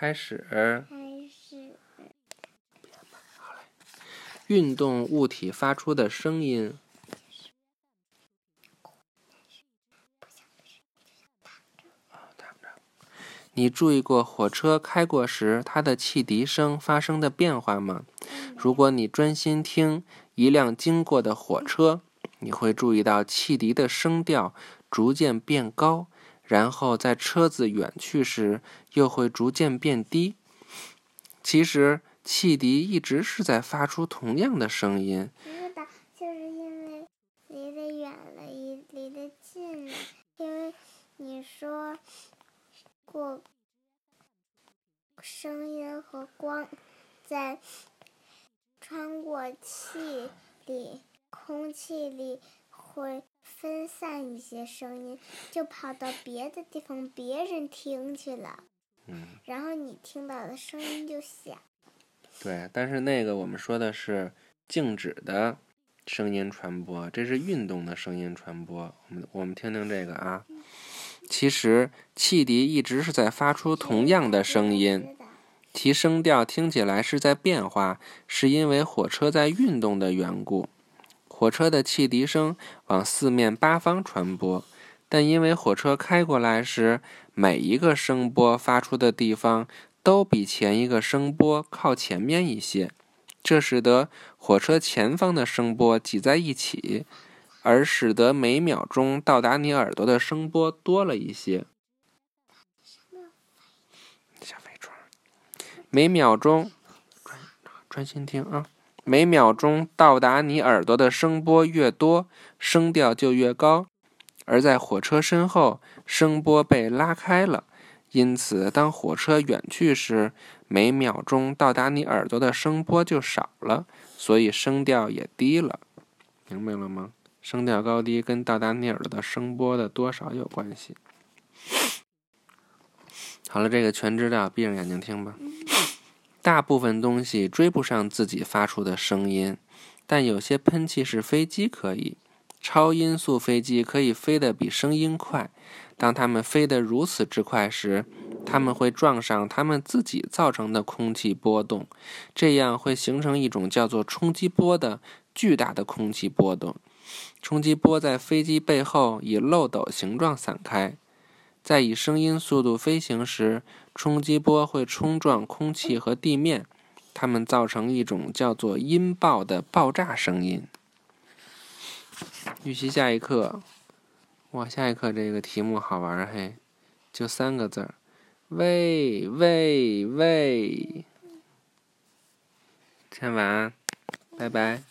开始。开始。运动物体发出的声音。你注意过火车开过时它的汽笛声发生的变化吗？如果你专心听一辆经过的火车，你会注意到汽笛的声调逐渐变高，然后在车子远去时又会逐渐变低。其实，汽笛一直是在发出同样的声音。是的，就是因为离得远了，离离得近了，因为你说。过声音和光在穿过气里，空气里会分散一些声音，就跑到别的地方，别人听去了。嗯。然后你听到的声音就小。对，但是那个我们说的是静止的声音传播，这是运动的声音传播。我们我们听听这个啊。其实，汽笛一直是在发出同样的声音，其声调听起来是在变化，是因为火车在运动的缘故。火车的汽笛声往四面八方传播，但因为火车开过来时，每一个声波发出的地方都比前一个声波靠前面一些，这使得火车前方的声波挤在一起。而使得每秒钟到达你耳朵的声波多了一些。小飞船，每秒钟专专心听啊！每秒钟到达你耳朵的声波越多，声调就越高。而在火车身后，声波被拉开了，因此当火车远去时，每秒钟到达你耳朵的声波就少了，所以声调也低了。明白了吗？声调高低跟到达你耳朵的声波的多少有关系。好了，这个全知道，闭上眼睛听吧。大部分东西追不上自己发出的声音，但有些喷气式飞机可以。超音速飞机可以飞得比声音快。当它们飞得如此之快时，它们会撞上它们自己造成的空气波动，这样会形成一种叫做冲击波的巨大的空气波动。冲击波在飞机背后以漏斗形状散开，在以声音速度飞行时，冲击波会冲撞空气和地面，它们造成一种叫做音爆的爆炸声音。预习下一课，哇，下一课这个题目好玩嘿，就三个字儿，喂喂喂，先晚安，拜拜。